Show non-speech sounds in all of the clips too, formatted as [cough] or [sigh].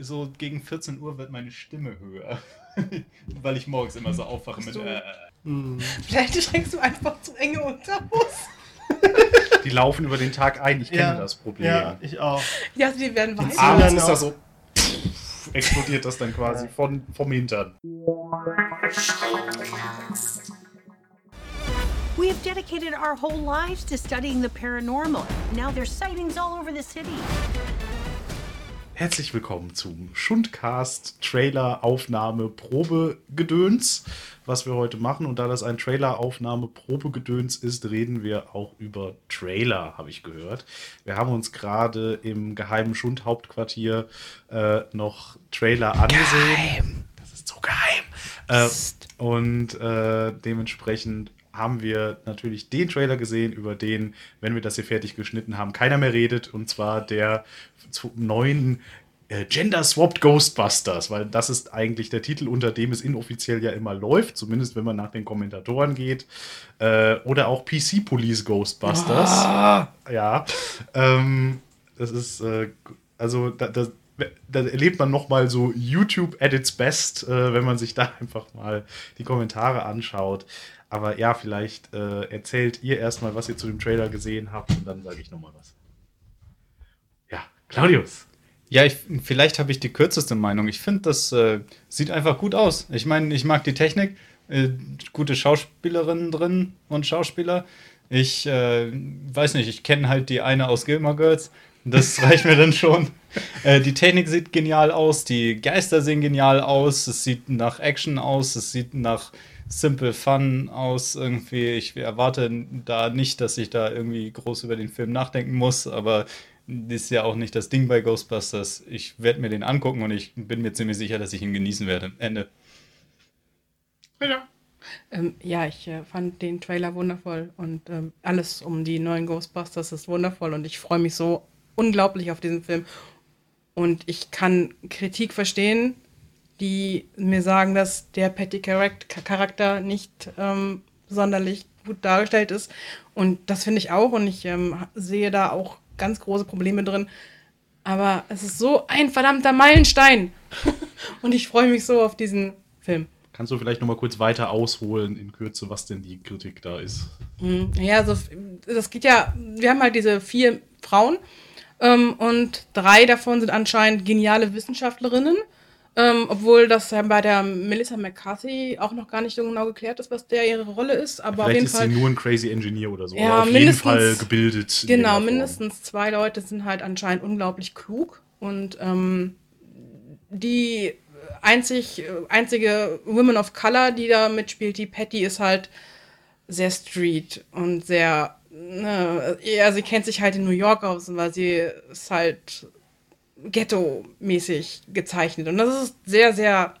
so gegen 14 Uhr wird meine Stimme höher. [laughs] Weil ich morgens immer so aufwache mit. Äh, hm. Vielleicht schränkst du einfach zu enge Unterhose. [laughs] Die laufen über den Tag ein. Ich kenne ja, das Problem. Ja, ich auch. Ja, die werden weiß. Abends ist das so. explodiert das dann quasi ja. von, vom Hintern. We have dedicated our whole lives to studying the paranormal. Now there's sightings all over the city. Herzlich willkommen zum Schundcast Trailer Aufnahme Probe Gedöns, was wir heute machen. Und da das ein Trailer Aufnahme Probe Gedöns ist, reden wir auch über Trailer, habe ich gehört. Wir haben uns gerade im geheimen Schund Hauptquartier äh, noch Trailer angesehen. Geheim. Das ist so geheim. Äh, und äh, dementsprechend haben wir natürlich den Trailer gesehen, über den, wenn wir das hier fertig geschnitten haben, keiner mehr redet. Und zwar der neuen äh, Gender Swapped Ghostbusters, weil das ist eigentlich der Titel, unter dem es inoffiziell ja immer läuft, zumindest wenn man nach den Kommentatoren geht. Äh, oder auch PC Police Ghostbusters. Ah. Ja. Ähm, das ist, äh, also, da, da, da erlebt man nochmal so YouTube at its best, äh, wenn man sich da [laughs] einfach mal die Kommentare anschaut. Aber ja, vielleicht äh, erzählt ihr erstmal, was ihr zu dem Trailer gesehen habt und dann sage ich nochmal was. Ja, Claudius. Ja, ich, vielleicht habe ich die kürzeste Meinung. Ich finde, das äh, sieht einfach gut aus. Ich meine, ich mag die Technik, äh, gute Schauspielerinnen drin und Schauspieler. Ich äh, weiß nicht, ich kenne halt die eine aus Gilmore Girls. Das [laughs] reicht mir dann schon. Äh, die Technik sieht genial aus, die Geister sehen genial aus, es sieht nach Action aus, es sieht nach Simple Fun aus irgendwie. Ich erwarte da nicht, dass ich da irgendwie groß über den Film nachdenken muss, aber das ist ja auch nicht das Ding bei Ghostbusters. Ich werde mir den angucken und ich bin mir ziemlich sicher, dass ich ihn genießen werde. Ende. Ja. Ähm, ja, ich äh, fand den Trailer wundervoll und ähm, alles um die neuen Ghostbusters ist wundervoll und ich freue mich so unglaublich auf diesen Film. Und ich kann Kritik verstehen, die mir sagen, dass der Petty Charakter nicht ähm, sonderlich gut dargestellt ist. Und das finde ich auch und ich ähm, sehe da auch ganz große Probleme drin. Aber es ist so ein verdammter Meilenstein. [laughs] und ich freue mich so auf diesen Film. Kannst du vielleicht noch mal kurz weiter ausholen in Kürze, was denn die Kritik da ist? Mhm. Ja, also das geht ja, wir haben halt diese vier Frauen ähm, und drei davon sind anscheinend geniale Wissenschaftlerinnen. Ähm, obwohl das ja bei der Melissa McCarthy auch noch gar nicht so genau geklärt ist, was der ihre Rolle ist. Aber Vielleicht auf jeden ist Fall, sie nur ein crazy Engineer oder so. Ja, oder auf jeden Fall gebildet. Genau, mindestens zwei Leute sind halt anscheinend unglaublich klug. Und ähm, die einzig, einzige Woman of Color, die da mitspielt, die Patty, ist halt sehr street und sehr. Ne, ja, sie kennt sich halt in New York aus, weil sie ist halt ghetto-mäßig gezeichnet. Und das ist sehr, sehr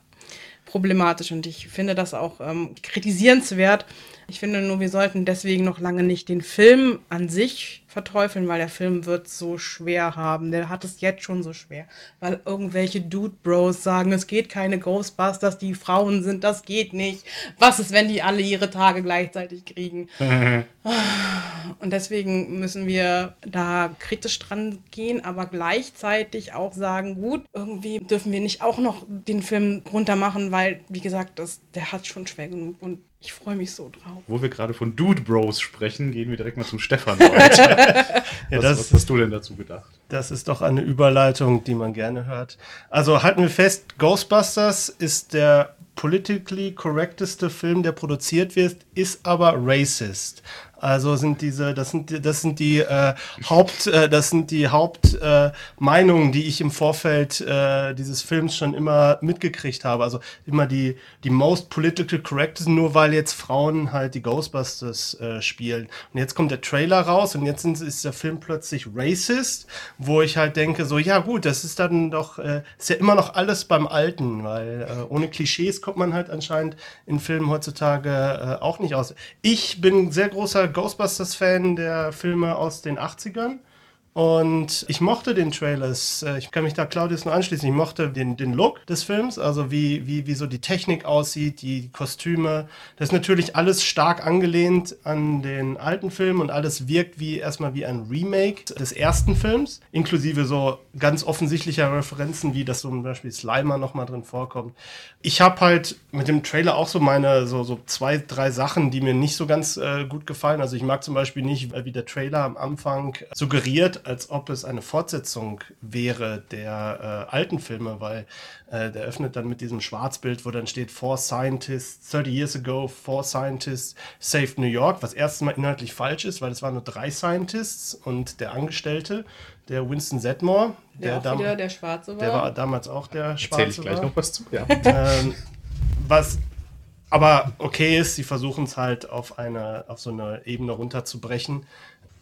problematisch und ich finde das auch ähm, kritisierenswert. Ich finde nur, wir sollten deswegen noch lange nicht den Film an sich verteufeln, weil der Film wird so schwer haben. Der hat es jetzt schon so schwer, weil irgendwelche Dude Bros sagen, es geht keine Ghostbusters, die Frauen sind, das geht nicht. Was ist, wenn die alle ihre Tage gleichzeitig kriegen? [laughs] Und deswegen müssen wir da kritisch dran gehen, aber gleichzeitig auch sagen, gut, irgendwie dürfen wir nicht auch noch den Film runter machen, weil, wie gesagt, das, der hat schon schwer genug und ich freue mich so drauf. Wo wir gerade von Dude Bros sprechen, gehen wir direkt mal zum Stefan weiter. [laughs] ja, was, das, was hast du denn dazu gedacht? Das ist doch eine Überleitung, die man gerne hört. Also halten wir fest, Ghostbusters ist der politically correcteste Film, der produziert wird, ist aber racist. Also sind diese, das sind, das sind die äh, Haupt, äh, das sind die Hauptmeinungen, äh, die ich im Vorfeld äh, dieses Films schon immer mitgekriegt habe. Also immer die, die most political correct nur weil jetzt Frauen halt die Ghostbusters äh, spielen. Und jetzt kommt der Trailer raus und jetzt sind, ist der Film plötzlich racist, wo ich halt denke, so, ja gut, das ist dann doch, äh, ist ja immer noch alles beim Alten, weil äh, ohne Klischees kommt man halt anscheinend in Filmen heutzutage äh, auch nicht aus. Ich bin sehr großer Ghostbusters-Fan der Filme aus den 80ern. Und ich mochte den Trailers. Äh, ich kann mich da Claudius nur anschließen. Ich mochte den, den Look des Films, also wie, wie, wie so die Technik aussieht, die Kostüme. Das ist natürlich alles stark angelehnt an den alten Film und alles wirkt wie erstmal wie ein Remake des ersten Films, inklusive so ganz offensichtlicher Referenzen, wie das zum Beispiel Slimer nochmal drin vorkommt. Ich habe halt mit dem Trailer auch so meine so, so zwei, drei Sachen, die mir nicht so ganz äh, gut gefallen. Also ich mag zum Beispiel nicht, wie der Trailer am Anfang suggeriert, als ob es eine Fortsetzung wäre der äh, alten Filme, weil äh, der öffnet dann mit diesem Schwarzbild, wo dann steht Four Scientists, 30 years ago, Four Scientists saved New York, was erstens mal inhaltlich falsch ist, weil es waren nur drei Scientists und der Angestellte, der Winston Zedmore, der, der auch wieder der Schwarze war. Der war damals auch der Schwarze. Erzähl ich gleich war. noch was zu, ja. ähm, was aber okay ist, sie versuchen es halt auf eine, auf so eine Ebene runterzubrechen.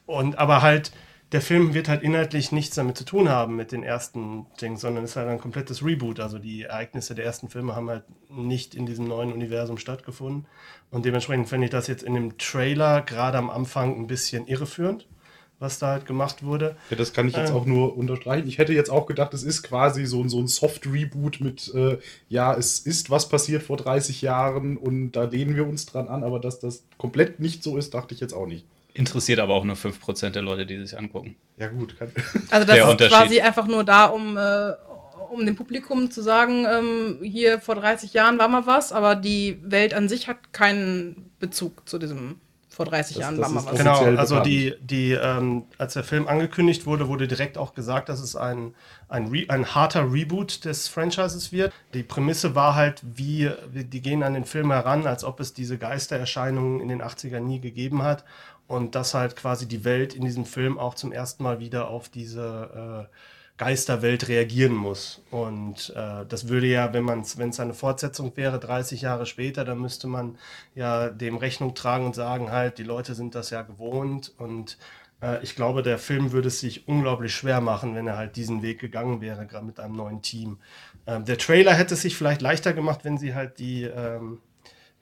Und aber halt, der Film wird halt inhaltlich nichts damit zu tun haben mit den ersten Dingen, sondern ist halt ein komplettes Reboot. Also die Ereignisse der ersten Filme haben halt nicht in diesem neuen Universum stattgefunden. Und dementsprechend finde ich das jetzt in dem Trailer gerade am Anfang ein bisschen irreführend was da halt gemacht wurde. Ja, das kann ich jetzt Ähm. auch nur unterstreichen. Ich hätte jetzt auch gedacht, es ist quasi so, ein- so ein Soft-Reboot mit, äh, ja, es ist was passiert vor 30 Jahren und da lehnen wir uns dran an, aber dass das komplett nicht so ist, dachte ich jetzt auch nicht. Interessiert aber auch nur 5% der Leute, die sich angucken. Ja, gut. Kann, Also das Der ist quasi einfach nur da, um, äh, um dem Publikum zu sagen, ähm, hier vor 30 Jahren war mal was, aber die Welt an sich hat keinen Bezug zu diesem vor 30 Das- Jahren das war mal was. Genau, also die, die ähm, als der Film angekündigt wurde, wurde direkt auch gesagt, dass es ein, ein, Re ein harter Reboot des Franchises wird. Die Prämisse war halt, wie die gehen an den Film heran, als ob es diese Geistererscheinungen in den 80ern nie gegeben hat. Und dass halt quasi die Welt in diesem Film auch zum ersten Mal wieder auf diese äh, Geisterwelt reagieren muss. Und äh, das würde ja, wenn man wenn es eine Fortsetzung wäre, 30 Jahre später, dann müsste man ja dem Rechnung tragen und sagen halt, die Leute sind das ja gewohnt. Und äh, ich glaube, der Film würde es sich unglaublich schwer machen, wenn er halt diesen Weg gegangen wäre, gerade mit einem neuen Team. Ähm, der Trailer hätte es sich vielleicht leichter gemacht, wenn sie halt die ähm,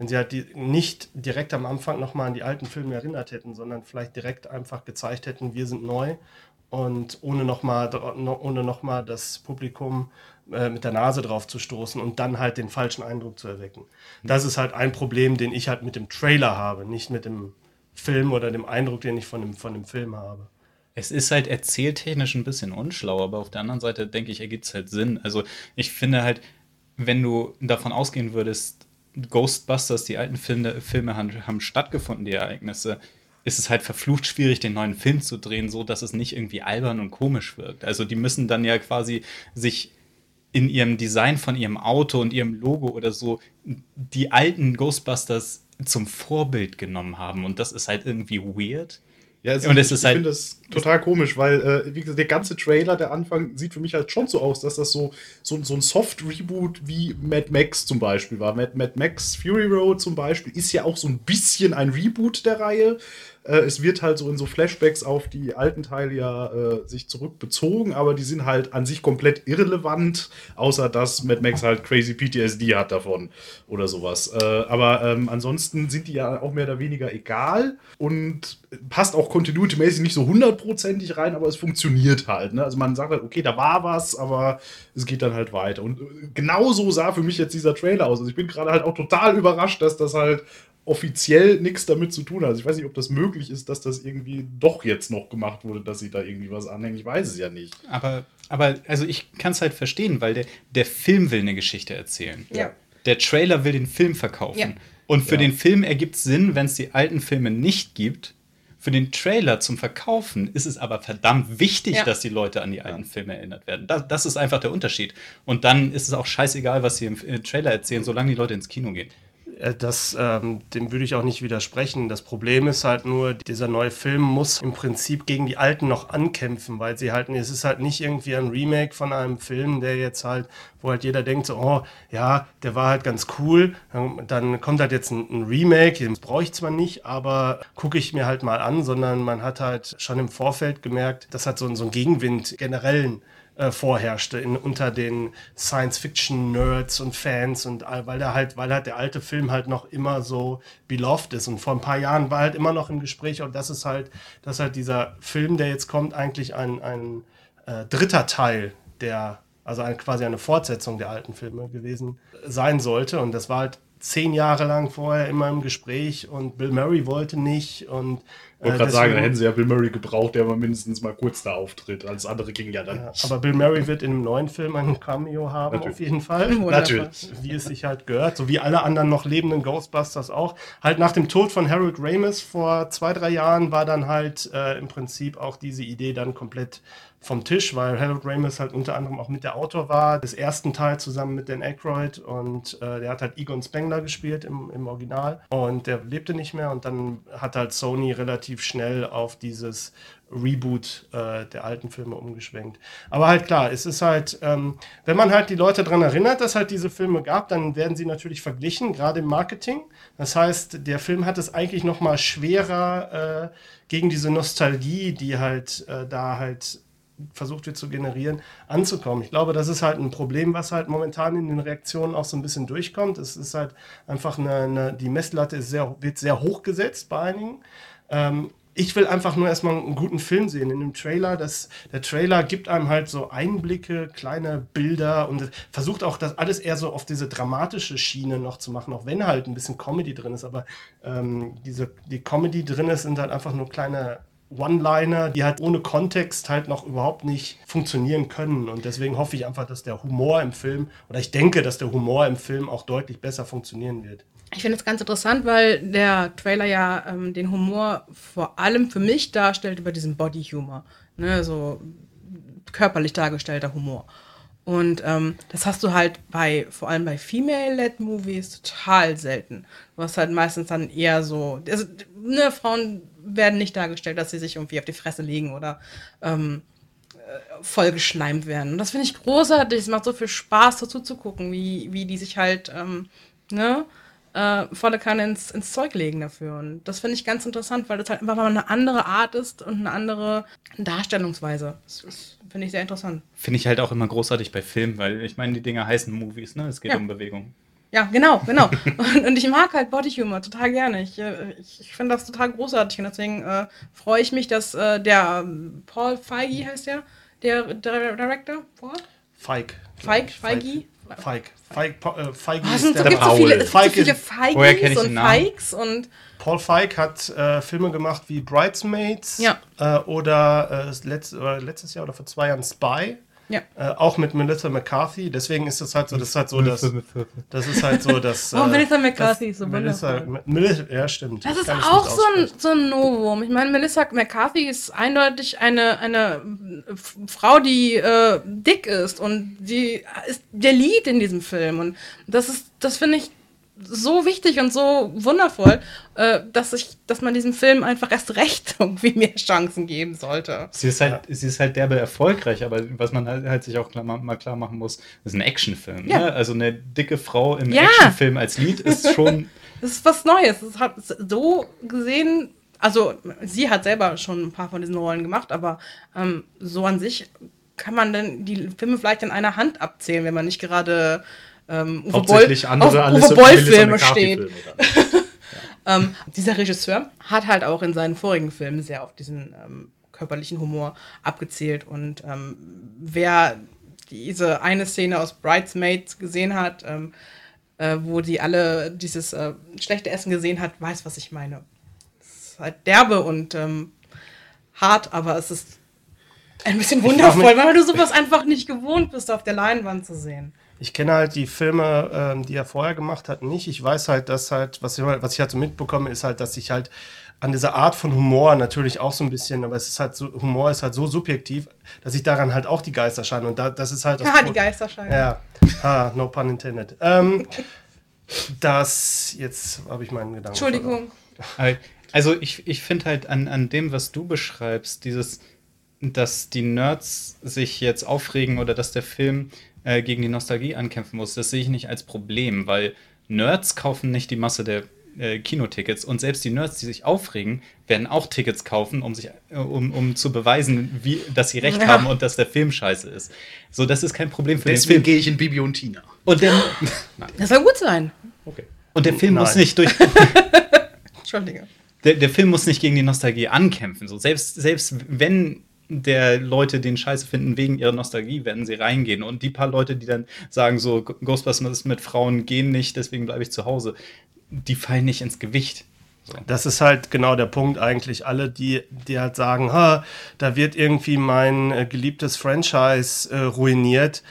wenn sie halt die nicht direkt am Anfang nochmal an die alten Filme erinnert hätten, sondern vielleicht direkt einfach gezeigt hätten, wir sind neu und ohne nochmal ohne noch mal das Publikum äh, mit der Nase drauf zu stoßen und dann halt den falschen Eindruck zu erwecken. Das ist halt ein Problem, den ich halt mit dem Trailer habe, nicht mit dem Film oder dem Eindruck, den ich von dem, von dem Film habe. Es ist halt erzähltechnisch ein bisschen unschlau, aber auf der anderen Seite denke ich, ergibt es halt Sinn. Also ich finde halt, wenn du davon ausgehen würdest, Ghostbusters, die alten Filme, Filme haben, haben stattgefunden, die Ereignisse, ist es halt verflucht schwierig, den neuen Film zu drehen, so dass es nicht irgendwie albern und komisch wirkt. Also die müssen dann ja quasi sich in ihrem Design von ihrem Auto und ihrem Logo oder so die alten Ghostbusters zum Vorbild genommen haben. Und das ist halt irgendwie weird. Ja, also Und ich, ich halt- finde das total komisch, weil, äh, wie gesagt, der ganze Trailer, der Anfang, sieht für mich halt schon so aus, dass das so, so, so ein Soft-Reboot wie Mad Max zum Beispiel war. Mad, Mad Max Fury Road zum Beispiel ist ja auch so ein bisschen ein Reboot der Reihe. Äh, es wird halt so in so Flashbacks auf die alten Teile ja äh, sich zurückbezogen, aber die sind halt an sich komplett irrelevant, außer dass Mad Max halt crazy PTSD hat davon oder sowas. Äh, aber ähm, ansonsten sind die ja auch mehr oder weniger egal und passt auch continuity-mäßig nicht so hundertprozentig rein, aber es funktioniert halt. Ne? Also man sagt halt, okay, da war was, aber es geht dann halt weiter. Und äh, genauso sah für mich jetzt dieser Trailer aus. Also ich bin gerade halt auch total überrascht, dass das halt offiziell nichts damit zu tun hat. Also ich weiß nicht, ob das möglich ist, dass das irgendwie doch jetzt noch gemacht wurde, dass sie da irgendwie was anhängen. Ich weiß es ja nicht. Aber, aber also ich kann es halt verstehen, weil der, der Film will eine Geschichte erzählen. Ja. Der Trailer will den Film verkaufen. Ja. Und für Ja. den Film ergibt es Sinn, wenn es die alten Filme nicht gibt. Für den Trailer zum Verkaufen ist es aber verdammt wichtig, Ja. dass die Leute an die alten Filme erinnert werden. Das, das ist einfach der Unterschied. Und dann ist es auch scheißegal, was sie im äh, Trailer erzählen, solange die Leute ins Kino gehen. Äh, Das, ähm, dem würde ich auch nicht widersprechen. Das Problem ist halt nur, dieser neue Film muss im Prinzip gegen die alten noch ankämpfen, weil sie halt, es ist halt nicht irgendwie ein Remake von einem Film, der jetzt halt, wo halt jeder denkt so, oh, ja, der war halt ganz cool. Dann, dann kommt halt jetzt ein, ein Remake, den brauche ich zwar nicht, aber gucke ich mir halt mal an, sondern man hat halt schon im Vorfeld gemerkt, dass halt so, so ein Gegenwind generellen äh, vorherrschte in, unter den Science-Fiction-Nerds und Fans und weil der halt, weil halt der alte Film halt noch immer so beloved ist. Und vor ein paar Jahren war halt immer noch im Gespräch, und das ist halt, dass halt dieser Film, der jetzt kommt, eigentlich ein, ein äh, dritter Teil der, also ein, quasi eine Fortsetzung der alten Filme gewesen sein sollte. Und das war halt zehn Jahre lang vorher immer im Gespräch und Bill Murray wollte nicht und wollte äh, gerade sagen, da hätten sie ja Bill Murray gebraucht, der mal mindestens mal kurz da auftritt. Alles andere ging ja dann nicht. aber Bill Murray wird in einem neuen Film einen Cameo haben, Natürlich. auf jeden Fall. Natürlich. Wie es sich halt gehört, so wie alle anderen noch lebenden Ghostbusters auch. Halt nach dem Tod von Harold Ramis vor zwei, drei Jahren war dann halt äh, im Prinzip auch diese Idee dann komplett vom Tisch, weil Harold Ramis halt unter anderem auch mit der Autor war, des ersten Teil zusammen mit Dan Aykroyd und äh, der hat halt Egon Spengler gespielt im, im Original und der lebte nicht mehr und dann hat halt Sony relativ schnell auf dieses Reboot äh, der alten Filme umgeschwenkt. Aber halt klar, es ist halt, ähm, wenn man halt die Leute daran erinnert, dass halt diese Filme gab, dann werden sie natürlich verglichen, gerade im Marketing. Das heißt, der Film hat es eigentlich noch mal schwerer äh, gegen diese Nostalgie, die halt äh, da halt versucht wird zu generieren, anzukommen. Ich glaube, das ist halt ein Problem, was halt momentan in den Reaktionen auch so ein bisschen durchkommt. Es ist halt einfach eine, eine die Messlatte ist sehr, wird sehr hoch gesetzt bei einigen. Ähm, ich will einfach nur erstmal einen guten Film sehen. In dem Trailer, das, der Trailer gibt einem halt so Einblicke, kleine Bilder und versucht auch das alles eher so auf diese dramatische Schiene noch zu machen, auch wenn halt ein bisschen Comedy drin ist. Aber ähm, diese, die Comedy drin ist, sind halt einfach nur kleine One-Liner, die halt ohne Kontext halt noch überhaupt nicht funktionieren können. Und deswegen hoffe ich einfach, dass der Humor im Film, oder ich denke, dass der Humor im Film auch deutlich besser funktionieren wird. Ich finde es ganz interessant, weil der Trailer ja ähm, den Humor vor allem für mich darstellt über diesen Body-Humor. Ne, so körperlich dargestellter Humor. Und ähm, das hast du halt bei, vor allem bei Female-led Movies, total selten. Du hast halt meistens dann eher so, also, ne, Frauen werden nicht dargestellt, dass sie sich irgendwie auf die Fresse legen oder ähm, äh, voll geschleimt werden. Und das finde ich großartig. Es macht so viel Spaß, dazu zu gucken, wie, wie die sich halt, ähm, ne, äh, volle Kanne ins, ins Zeug legen dafür. Und das finde ich ganz interessant, weil das halt einfach mal eine andere Art ist und eine andere Darstellungsweise. Das, das finde ich sehr interessant. Finde ich halt auch immer großartig bei Filmen, weil ich meine, die Dinger heißen Movies, ne? Es geht Ja. um Bewegung. Ja, genau, genau. [laughs] und, und ich mag halt Body Humor total gerne. Ich, äh, ich, ich finde das total großartig und deswegen äh, freue ich mich, dass äh, der ähm, Paul Feige heißt der, der, der Director, Paul? Feig. Feig, Feigi? Feig. Feig. Äh, Feige Oh, es ist sind so, der gibt so Paul. viele, es gibt so Feige- viele Feigis Woher kenn ich und den Namen? Feigs und Paul Feig hat äh, Filme gemacht wie Bridesmaids Ja. äh, oder äh, oder letztes Jahr oder vor zwei Jahren Spy. Ja. Äh, auch mit Melissa McCarthy. Deswegen ist das halt so, das ist halt so, dass das ist halt so, [laughs] dass. Oh, äh, Melissa McCarthy ist so Melissa. Melissa, ja, stimmt. Das ist auch so ein, so ein Novum. Ich meine, Melissa McCarthy ist eindeutig eine, eine Frau, die äh, dick ist und die ist der Lead in diesem Film. Und das ist, das finde ich so wichtig und so wundervoll, äh, dass ich, dass man diesem Film einfach erst recht [laughs] irgendwie mehr Chancen geben sollte. Sie ist halt, sie ist halt derbe erfolgreich, aber was man halt, halt sich auch klar, ma- mal klar machen muss, das ist ein Actionfilm. Ja. Ne? Also eine dicke Frau im Ja. Actionfilm als Lied ist [laughs] schon. Das ist was Neues. Das hat so gesehen, also sie hat selber schon ein paar von diesen Rollen gemacht, aber ähm, so an sich kann man dann die Filme vielleicht in einer Hand abzählen, wenn man nicht gerade ähm, Uwe Hauptsächlich Boll, andere auf Uwe Boll Melissa Filme McCarthy-Filme steht. Ähm, dieser Regisseur hat halt auch in seinen vorigen Filmen sehr auf diesen ähm, körperlichen Humor abgezielt. Und ähm, wer diese eine Szene aus Bridesmaids gesehen hat, ähm, äh, wo die alle dieses äh, schlechte Essen gesehen hat, weiß, was ich meine. Es ist halt derbe und ähm, hart, aber es ist ein bisschen wundervoll, weil du sowas einfach nicht gewohnt bist, auf der Leinwand zu sehen. Ich kenne halt die Filme, ähm, die er vorher gemacht hat, nicht. Ich weiß halt, dass halt, was ich, was ich halt so mitbekomme, ist halt, dass ich halt an dieser Art von Humor natürlich auch so ein bisschen, aber es ist halt so, Humor ist halt so subjektiv, dass ich daran halt auch die Geister scheine. Und da, das ist halt das [laughs] die Geisterscheine. Ja, ha, no pun intended. Ähm, [laughs] das, jetzt habe ich meinen Gedanken. Entschuldigung. Also ich, ich finde halt an, an dem, was du beschreibst, dieses, dass die Nerds sich jetzt aufregen oder dass der Film äh, gegen die Nostalgie ankämpfen muss, das sehe ich nicht als Problem, weil Nerds kaufen nicht die Masse der äh, Kinotickets und selbst die Nerds, die sich aufregen, werden auch Tickets kaufen, um sich, äh, um, um zu beweisen, wie, dass sie recht Ja. haben und dass der Film scheiße ist. So, das ist kein Problem für den Deswegen Film. gehe ich in Bibi und Tina. Und der, [gasps] Das soll gut sein. Okay. und der Film muss Nein. nicht durch, [laughs] Entschuldige. der, der Film muss nicht gegen die Nostalgie ankämpfen. So, selbst, selbst wenn der Leute den Scheiße finden wegen ihrer Nostalgie, werden sie reingehen. Und die paar Leute, die dann sagen, so Ghostbusters mit Frauen gehen nicht, deswegen bleibe ich zu Hause, die fallen nicht ins Gewicht. Das ist halt genau der Punkt eigentlich. Alle, die, die halt sagen, ha, da wird irgendwie mein äh, geliebtes Franchise äh, ruiniert.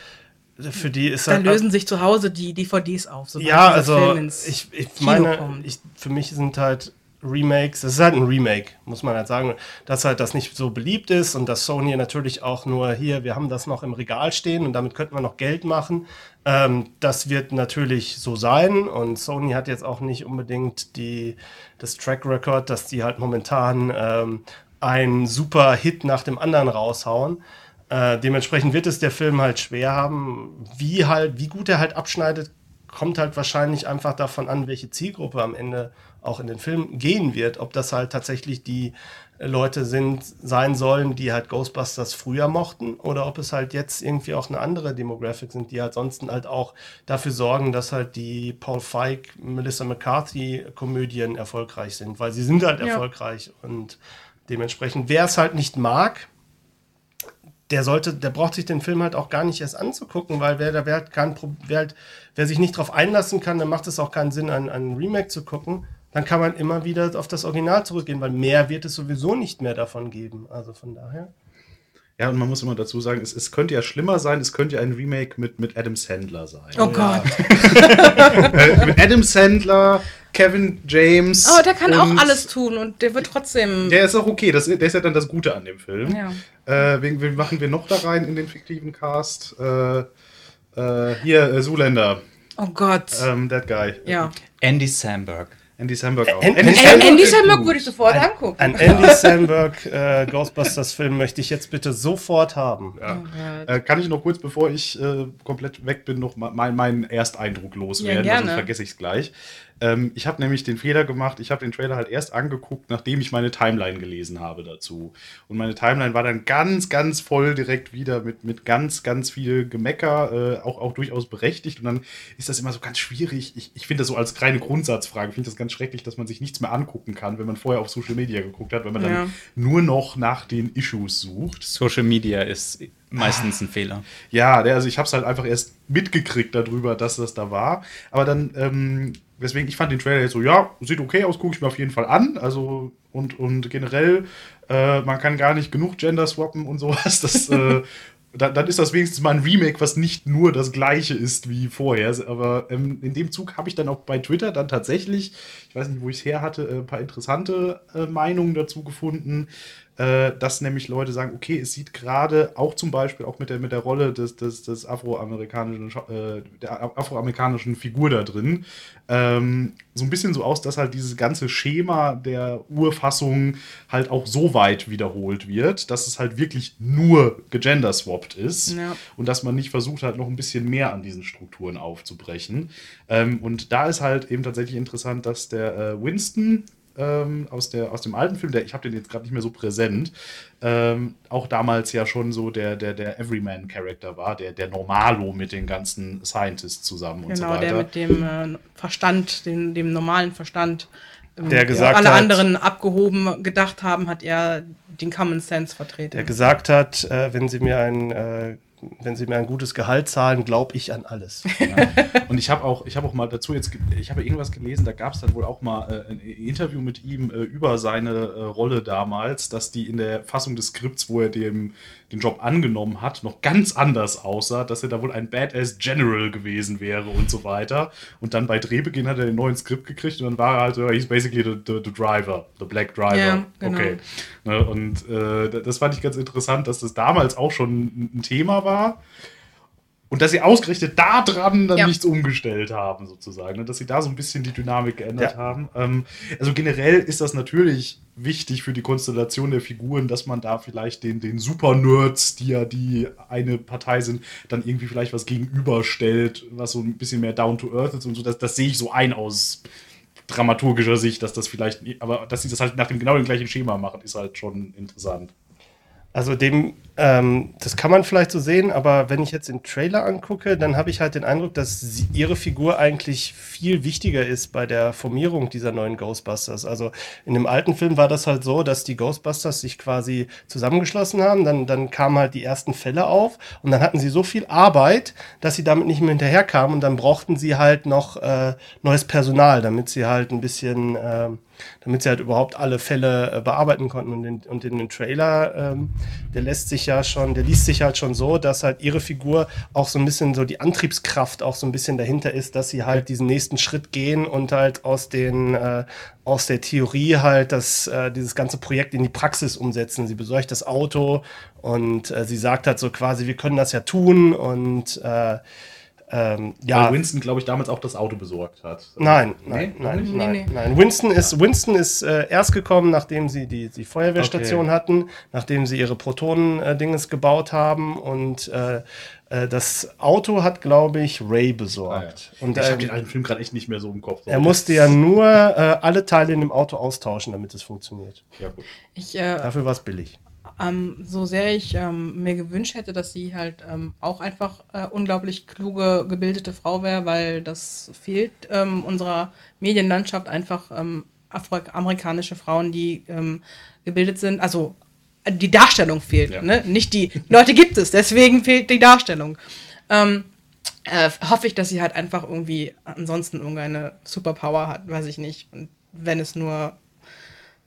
Für die ist Da halt. lösen sich zu Hause die DVDs auf. ja, also Film ins ich, ich Kino meine, ich, für mich sind halt Remakes, es ist halt ein Remake, muss man halt sagen, dass halt das nicht so beliebt ist und dass Sony natürlich auch nur hier, wir haben das noch im Regal stehen und damit könnten wir noch Geld machen. Ähm, das wird natürlich so sein und Sony hat jetzt auch nicht unbedingt die, das Track Record, dass die halt momentan ähm, einen super Hit nach dem anderen raushauen. Äh, dementsprechend wird es der Film halt schwer haben. Wie halt, wie gut er halt abschneidet, kommt halt wahrscheinlich einfach davon an, welche Zielgruppe am Ende auch in den Film gehen wird. Ob das halt tatsächlich die Leute sind, sein sollen, die halt Ghostbusters früher mochten, oder ob es halt jetzt irgendwie auch eine andere Demographic sind, die halt sonst halt auch dafür sorgen, dass halt die Paul Feig, Melissa McCarthy Komödien erfolgreich sind, weil sie sind halt Ja. erfolgreich und dementsprechend, wer es halt nicht mag, der sollte, der braucht sich den Film halt auch gar nicht erst anzugucken, weil wer, da wer halt kein wer, halt, wer sich nicht drauf einlassen kann, dann macht es auch keinen Sinn, ein, ein Remake zu gucken. Dann kann man immer wieder auf das Original zurückgehen, weil mehr wird es sowieso nicht mehr davon geben. Also von daher. Ja, und man muss immer dazu sagen, es, es könnte ja schlimmer sein, es könnte ja ein Remake mit, mit Adam Sandler sein. Oh Gott. [laughs] Äh, mit Adam Sandler, Kevin James. Aber der kann auch alles tun und der wird trotzdem. Der ist auch okay, das, der ist ja dann das Gute an dem Film. Ja. Äh, wen, wen machen wir noch da rein in den fiktiven Cast? Äh, äh, hier, äh, Zuländer, oh Gott. ähm, that guy. ja. Andy Samberg. Andy Samberg auch. Andy Andy Samberg Andy Samberg würde ich sofort angucken. Ein Andy Samberg äh, Ghostbusters-Film möchte ich jetzt bitte sofort haben. Ja. Äh, kann ich noch kurz, bevor ich äh, komplett weg bin, noch mal mein, meinen Ersteindruck loswerden? Ja, weil gerne. sonst vergesse ich es gleich. Ähm, ich habe nämlich den Fehler gemacht, ich habe den Trailer halt erst angeguckt, nachdem ich meine Timeline gelesen habe dazu. Und meine Timeline war dann ganz, ganz voll direkt wieder mit, mit ganz, ganz viel Gemecker, äh, auch, auch durchaus berechtigt. Und dann ist das immer so ganz schwierig. Ich, ich finde das so als reine Grundsatzfrage, ich finde das ganz schrecklich, dass man sich nichts mehr angucken kann, wenn man vorher auf Social Media geguckt hat, wenn man Ja. dann nur noch nach den Issues sucht. Social Media ist meistens ein Fehler. Ja, also ich habe es halt einfach erst mitgekriegt darüber, dass das da war. Aber dann, ähm, deswegen, ich fand den Trailer jetzt so, ja, sieht okay aus, gucke ich mir auf jeden Fall an. Also, und, und generell, äh, man kann gar nicht genug Gender swappen und sowas. Das, [laughs] äh, dann, dann ist das wenigstens mal ein Remake, was nicht nur das gleiche ist wie vorher. Aber ähm, in dem Zug habe ich dann auch bei Twitter dann tatsächlich, ich weiß nicht, wo ich es her hatte, äh, ein paar interessante äh, Meinungen dazu gefunden dass nämlich Leute sagen, okay, es sieht gerade auch zum Beispiel auch mit der, mit der Rolle des, des, des afroamerikanischen, äh, der afroamerikanischen Figur da drin, ähm, so ein bisschen so aus, dass halt dieses ganze Schema der Urfassung halt auch so weit wiederholt wird, dass es halt wirklich nur gegenderswapped ist Ja. und dass man nicht versucht hat, noch ein bisschen mehr an diesen Strukturen aufzubrechen. Ähm, und da ist halt eben tatsächlich interessant, dass der äh, Winston ähm, aus, der, aus dem alten Film, der, ich habe den jetzt gerade nicht mehr so präsent, ähm, auch damals ja schon so der, der, der Everyman-Charakter war, der, der Normalo mit den ganzen Scientists zusammen und so Genau, weiter. der mit dem äh, Verstand, dem, dem normalen Verstand. ähm, Der gesagt alle hat- anderen abgehoben gedacht haben, hat er den Common Sense vertreten. Der gesagt hat, äh, wenn sie mir ein äh, wenn sie mir ein gutes Gehalt zahlen, glaube ich an alles. [laughs] [laughs] Und ich habe auch, ich habe auch mal dazu jetzt, ich habe irgendwas gelesen, da gab es dann wohl auch mal äh, ein Interview mit ihm äh, über seine äh, Rolle damals, dass die in der Fassung des Skripts, wo er dem, den Job angenommen hat, noch ganz anders aussah, dass er da wohl ein Badass General gewesen wäre und so weiter. Und dann bei Drehbeginn hat er den neuen Skript gekriegt und dann war er halt so, he's basically the, the, the driver, the black driver. Ja, genau. Okay. Ne, und äh, das fand ich ganz interessant, dass das damals auch schon ein Thema war. Und dass sie ausgerechnet daran dann Ja. nichts umgestellt haben, sozusagen. Ne? Dass sie da so ein bisschen die Dynamik geändert Ja. haben. Ähm, also generell ist das natürlich wichtig für die Konstellation der Figuren, dass man da vielleicht den, den Super-Nerds, die ja die eine Partei sind, dann irgendwie vielleicht was gegenüberstellt, was so ein bisschen mehr down to earth ist und so. Das, das sehe ich so ein aus dramaturgischer Sicht, dass das vielleicht, aber dass sie das halt nach dem genau dem gleichen Schema machen, ist halt schon interessant. Also dem, ähm, das kann man vielleicht so sehen, aber wenn ich jetzt den Trailer angucke, dann habe ich halt den Eindruck, dass sie, ihre Figur eigentlich viel wichtiger ist bei der Formierung dieser neuen Ghostbusters. Also in dem alten Film war das halt so, dass die Ghostbusters sich quasi zusammengeschlossen haben, dann, dann kamen halt die ersten Fälle auf und dann hatten sie so viel Arbeit, dass sie damit nicht mehr hinterherkamen und dann brauchten sie halt noch äh, neues Personal, damit sie halt ein bisschen, ähm, damit sie halt überhaupt alle Fälle äh, bearbeiten konnten. Und in, und in den Trailer, ähm, der lässt sich ja schon, der liest sich halt schon so, dass halt ihre Figur auch so ein bisschen so die Antriebskraft auch so ein bisschen dahinter ist, dass sie halt diesen nächsten Schritt gehen und halt aus den äh, aus der Theorie halt das, äh, dieses ganze Projekt in die Praxis umsetzen. Sie besorgt das Auto und äh, sie sagt halt so quasi, wir können das ja tun und äh, ähm, ja. Weil Winston, glaube ich, damals auch das Auto besorgt hat. Nein, nein, Nee? nein, Nee, nein, nee. nein. Winston ist, Winston ist äh, erst gekommen, nachdem sie die, die Feuerwehrstation Okay. hatten, nachdem sie ihre Protonen-Dinges gebaut haben und äh, äh, das Auto hat, glaube ich, Ray besorgt. Und ich äh, habe den alten Film gerade echt nicht mehr so im Kopf. er musste ja nur äh, alle Teile in dem Auto austauschen, damit es funktioniert. Ja, gut. Ich, äh, Dafür war es billig. Ähm, so sehr ich ähm, mir gewünscht hätte, dass sie halt ähm, auch einfach äh, unglaublich kluge, gebildete Frau wäre, weil das fehlt ähm, unserer Medienlandschaft einfach ähm, afroamerikanische Frauen, die ähm, gebildet sind. Also die Darstellung fehlt, Ja. ne? Nicht die Leute gibt es, deswegen fehlt die Darstellung. Äh, hoffe ich, dass sie halt einfach irgendwie ansonsten irgendeine Superpower hat, weiß ich nicht. Und wenn es nur,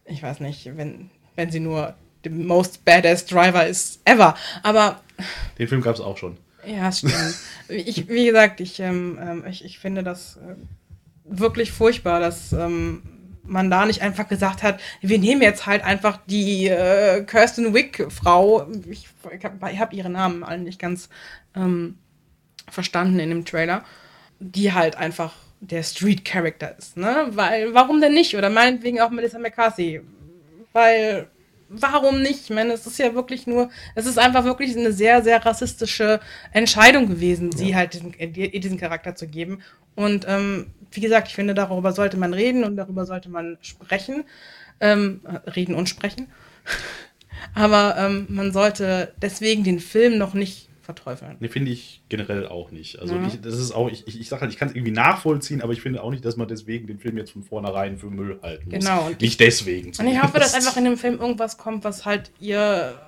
ich weiß nicht, wenn, wenn sie nur the most badass Driver ist ever. Aber Den Film gab es auch schon. ja, stimmt. ich, wie gesagt, ich, ähm, ähm, ich, ich finde das äh, wirklich furchtbar, dass ähm, man da nicht einfach gesagt hat, wir nehmen jetzt halt einfach die äh, Kirsten Wick-Frau. Ich, ich habe hab ihren Namen allen nicht ganz ähm, verstanden in dem Trailer, die halt einfach der Street-Character ist, ne? Weil, warum denn nicht? Oder meinetwegen auch Melissa McCarthy. Weil, warum nicht? Ich meine, es ist ja wirklich nur, es ist einfach wirklich eine sehr, sehr rassistische Entscheidung gewesen, sie halt diesen, diesen Charakter zu geben. Und ähm, wie gesagt, ich finde, darüber sollte man reden und darüber sollte man sprechen. Ähm, äh, reden und sprechen. [laughs] Aber ähm, man sollte deswegen den Film noch nicht verteufeln. Nee, finde ich generell auch nicht. Also Ja. ich, das ist auch, ich, ich, ich sage halt, ich kann es irgendwie nachvollziehen, aber ich finde auch nicht, dass man deswegen den Film jetzt von vornherein für Müll halten muss. Genau, und nicht deswegen. Und ich hoffe, dass einfach in dem Film irgendwas kommt, was halt ihr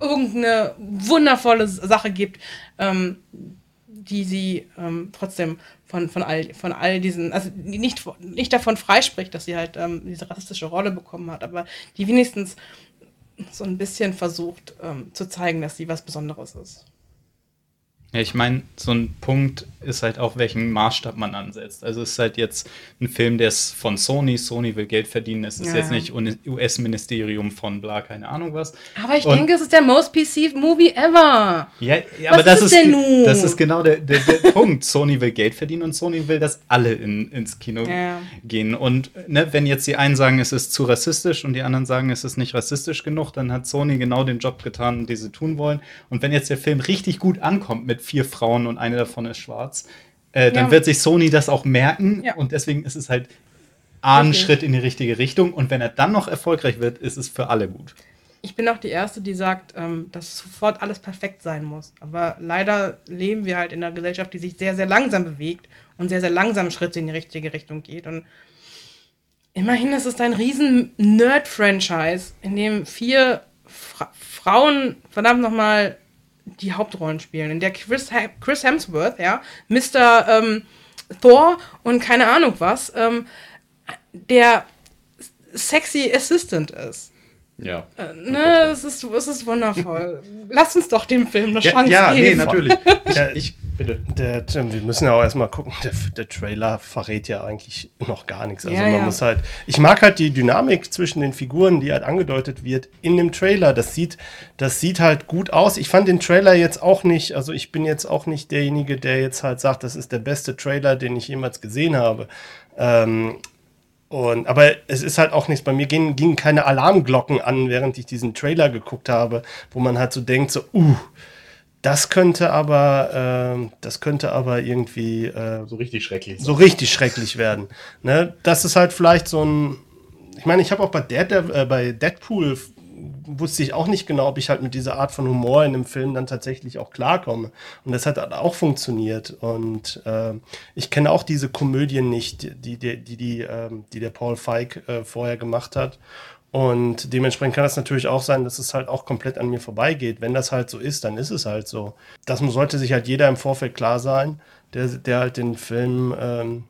irgendeine wundervolle Sache gibt, ähm, die sie ähm, trotzdem von, von, all, von all diesen, also die nicht, nicht davon freispricht, dass sie halt ähm, diese rassistische Rolle bekommen hat, aber die wenigstens so ein bisschen versucht ähm, zu zeigen, dass sie was Besonderes ist. Ja, ich meine, so ein Punkt ist halt auch, welchen Maßstab man ansetzt. Also es ist halt jetzt ein Film, der ist von Sony, Sony will Geld verdienen, es ist Ja. jetzt nicht US-Ministerium von bla, keine Ahnung was. Aber ich Und- denke, es ist der most PC Movie ever. Ja, ja Was aber das ist ist, das ist genau der, der, der Punkt. Sony will Geld verdienen und Sony will, dass alle in, ins Kino Ja. gehen. Und ne, wenn jetzt die einen sagen, es ist zu rassistisch und die anderen sagen, es ist nicht rassistisch genug, dann hat Sony genau den Job getan, den sie tun wollen. Und wenn jetzt der Film richtig gut ankommt mit vier Frauen und eine davon ist schwarz, äh, dann Ja. wird sich Sony das auch merken. Ja. Und deswegen ist es halt A, ein Richtig. Schritt in die richtige Richtung. Und wenn er dann noch erfolgreich wird, ist es für alle gut. Ich bin auch die Erste, die sagt, ähm, dass sofort alles perfekt sein muss. Aber leider leben wir halt in einer Gesellschaft, die sich sehr, sehr langsam bewegt und sehr, sehr langsam Schritte in die richtige Richtung geht. Und immerhin ist es ein riesen Nerd-Franchise, in dem vier Fra Frauen, verdammt nochmal, die Hauptrollen spielen. In der Chris, Chris Hemsworth, ja, Mr. Ähm, Thor und keine Ahnung was, ähm, der sexy Assistant ist. Ja. Ne, es ist, es ist wundervoll. Lass uns doch dem Film eine Ja, Chance ja nee, geben. natürlich. [laughs] Ja, Ich, bitte. Der, wir müssen ja auch erstmal gucken, der, der Trailer verrät ja eigentlich noch gar nichts. Also Ja, man ja. muss halt. Ich mag halt die Dynamik zwischen den Figuren, die halt angedeutet wird in dem Trailer. Das sieht, das sieht halt gut aus. Ich fand den Trailer jetzt auch nicht, also ich bin jetzt auch nicht derjenige, der jetzt halt sagt, das ist der beste Trailer, den ich jemals gesehen habe. Ähm, und, aber es ist halt auch nichts. Bei mir gingen, gingen keine Alarmglocken an, während ich diesen Trailer geguckt habe, wo man halt so denkt, so, uh, Das könnte aber, äh, das könnte aber irgendwie äh, So richtig schrecklich. so richtig schrecklich werden. Ne? Das ist halt vielleicht so ein. Ich meine, ich habe auch bei, Dead, äh, bei Deadpool wusste ich auch nicht genau, ob ich halt mit dieser Art von Humor in einem Film dann tatsächlich auch klarkomme. Und das hat auch funktioniert. Und äh, ich kenne auch diese Komödien nicht, die, die, die, die, ähm, die der Paul Feig äh, vorher gemacht hat. Und dementsprechend kann das natürlich auch sein, dass es halt auch komplett an mir vorbeigeht. Wenn das halt so ist, dann ist es halt so. Das sollte sich halt jeder im Vorfeld klar sein, der, der halt den Film ähm,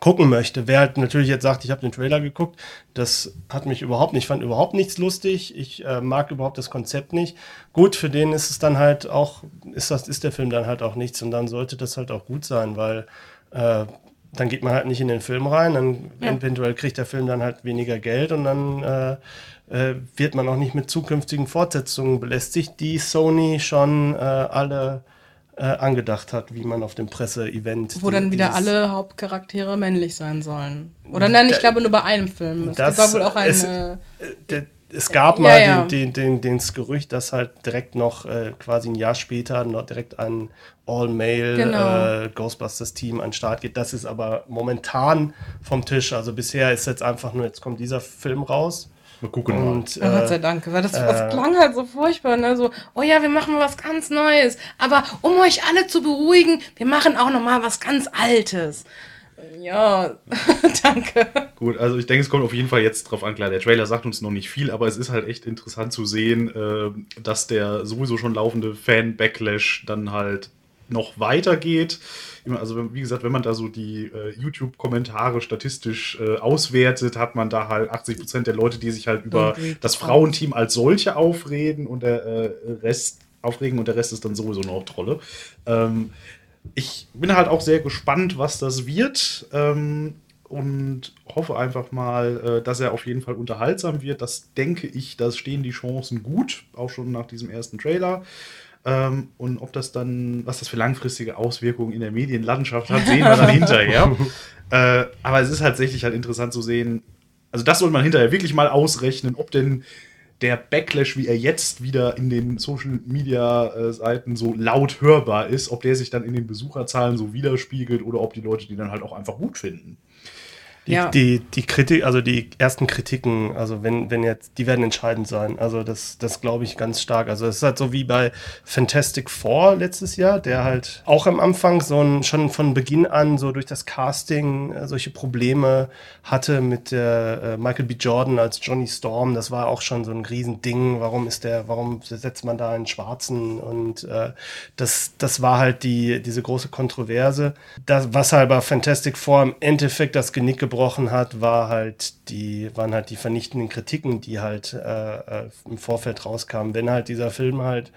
gucken möchte. Wer halt natürlich jetzt sagt, ich habe den Trailer geguckt, das hat mich überhaupt nicht, ich fand überhaupt nichts lustig. Ich äh, mag überhaupt das Konzept nicht. Gut, für den ist es dann halt auch, ist das, ist der Film dann halt auch nichts und dann sollte das halt auch gut sein, weil äh, dann geht man halt nicht in den Film rein, dann Ja. eventuell kriegt der Film dann halt weniger Geld und dann äh, äh, wird man auch nicht mit zukünftigen Fortsetzungen belästigt, die Sony schon äh, alle äh, angedacht hat, wie man auf dem Presseevent. Wo die- dann wieder alle Hauptcharaktere männlich sein sollen. Oder nein, ich Da- glaube nur bei einem Film. Es Das- war wohl auch es- eine. Der- es gab Ja, mal ja. Den, den, den, den, das Gerücht, dass halt direkt noch äh, quasi ein Jahr später noch direkt ein All-Male Genau. äh, Ghostbusters-Team an den Start geht. Das ist aber momentan vom Tisch. Also bisher ist jetzt einfach nur, jetzt kommt dieser Film raus. Mal gucken. mal. Und Oh, Gott sei äh, Dank, weil das, äh, das klang halt so furchtbar, ne? So, oh ja, wir machen was ganz Neues. Aber um euch alle zu beruhigen, wir machen auch noch mal was ganz Altes. Ja, [laughs] danke. Gut, also ich denke, es kommt auf jeden Fall jetzt drauf an. Klar, der Trailer sagt uns noch nicht viel, aber es ist halt echt interessant zu sehen, äh, dass der sowieso schon laufende Fan-Backlash dann halt noch weitergeht. Also, wie gesagt, wenn man da so die äh, YouTube-Kommentare statistisch äh, auswertet, hat man da halt 80% der Leute, die sich halt über read das Frauenteam als solche aufreden und der äh, Rest aufregen und der Rest ist dann sowieso eine Hauptrolle. Ähm, ich bin halt auch sehr gespannt, was das wird. Ähm, und hoffe einfach mal, äh, dass er auf jeden Fall unterhaltsam wird. Das denke ich, da stehen die Chancen gut, auch schon nach diesem ersten Trailer. Ähm, und ob das dann, was das für langfristige Auswirkungen in der Medienlandschaft hat, sehen wir dann hinterher. [laughs] Äh, aber es ist tatsächlich halt interessant zu sehen, also das soll man hinterher wirklich mal ausrechnen, ob denn der Backlash, wie er jetzt wieder in den Social Media äh, Seiten so laut hörbar ist, ob der sich dann in den Besucherzahlen so widerspiegelt oder ob die Leute die dann halt auch einfach gut finden. Die, Ja. die, die Kritik, also die ersten Kritiken, also wenn, wenn jetzt, die werden entscheidend sein. Also das, das glaube ich ganz stark. Also es ist halt so wie bei Fantastic Four letztes Jahr, der halt auch am Anfang so ein, schon von Beginn an so durch das Casting äh, solche Probleme hatte mit der äh, Michael B. Jordan als Johnny Storm. Das war auch schon so ein Riesending. Warum ist der, warum setzt man da einen Schwarzen? Und äh, das, das war halt die, diese große Kontroverse. Das, was halt bei Fantastic Four im Endeffekt das Genick gebrochen hat, war halt die, waren halt die vernichtenden Kritiken, die halt äh, äh, im Vorfeld rauskamen. Wenn halt dieser Film halt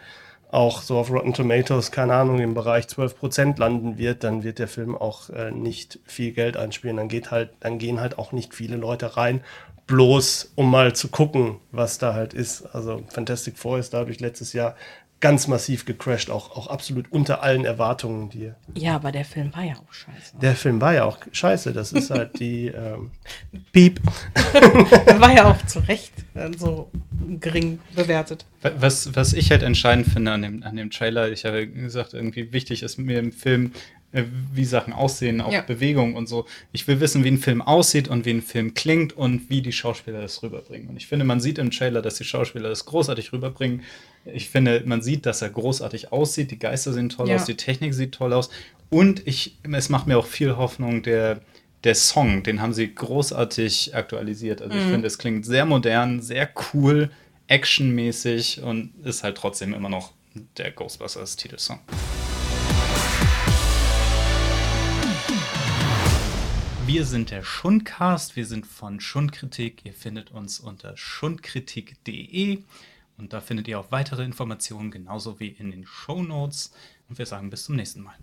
auch so auf Rotten Tomatoes, keine Ahnung, im Bereich 12% landen wird, dann wird der Film auch äh, nicht viel Geld einspielen. Dann geht halt, dann gehen halt auch nicht viele Leute rein, bloß um mal zu gucken, was da halt ist. Also Fantastic Four ist dadurch letztes Jahr ganz massiv gecrashed, auch, auch absolut unter allen Erwartungen, die Ja, aber der Film war ja auch scheiße. der Film war ja auch scheiße. Das ist halt [laughs] die ähm, Piep. Der [laughs] war ja auch zu Recht so gering bewertet. Was, was ich halt entscheidend finde an dem, an dem Trailer, ich habe gesagt, irgendwie wichtig ist mir im Film, wie Sachen aussehen, auch Ja. Bewegung und so. Ich will wissen, wie ein Film aussieht und wie ein Film klingt und wie die Schauspieler das rüberbringen. Und ich finde, man sieht im Trailer, dass die Schauspieler das großartig rüberbringen. Ich finde, man sieht, dass er großartig aussieht, die Geister sehen toll Ja. aus, die Technik sieht toll aus. Und ich, es macht mir auch viel Hoffnung, der, der Song, den haben sie großartig aktualisiert. Also ich finde, es klingt sehr modern, sehr cool, actionmäßig und ist halt trotzdem immer noch der Ghostbusters Titelsong. Wir sind der Schundcast, wir sind von Schundkritik. Ihr findet uns unter schundkritik.de und da findet ihr auch weitere Informationen, genauso wie in den Show Notes. Und wir sagen bis zum nächsten Mal.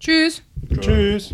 Tschüss. Tschüss.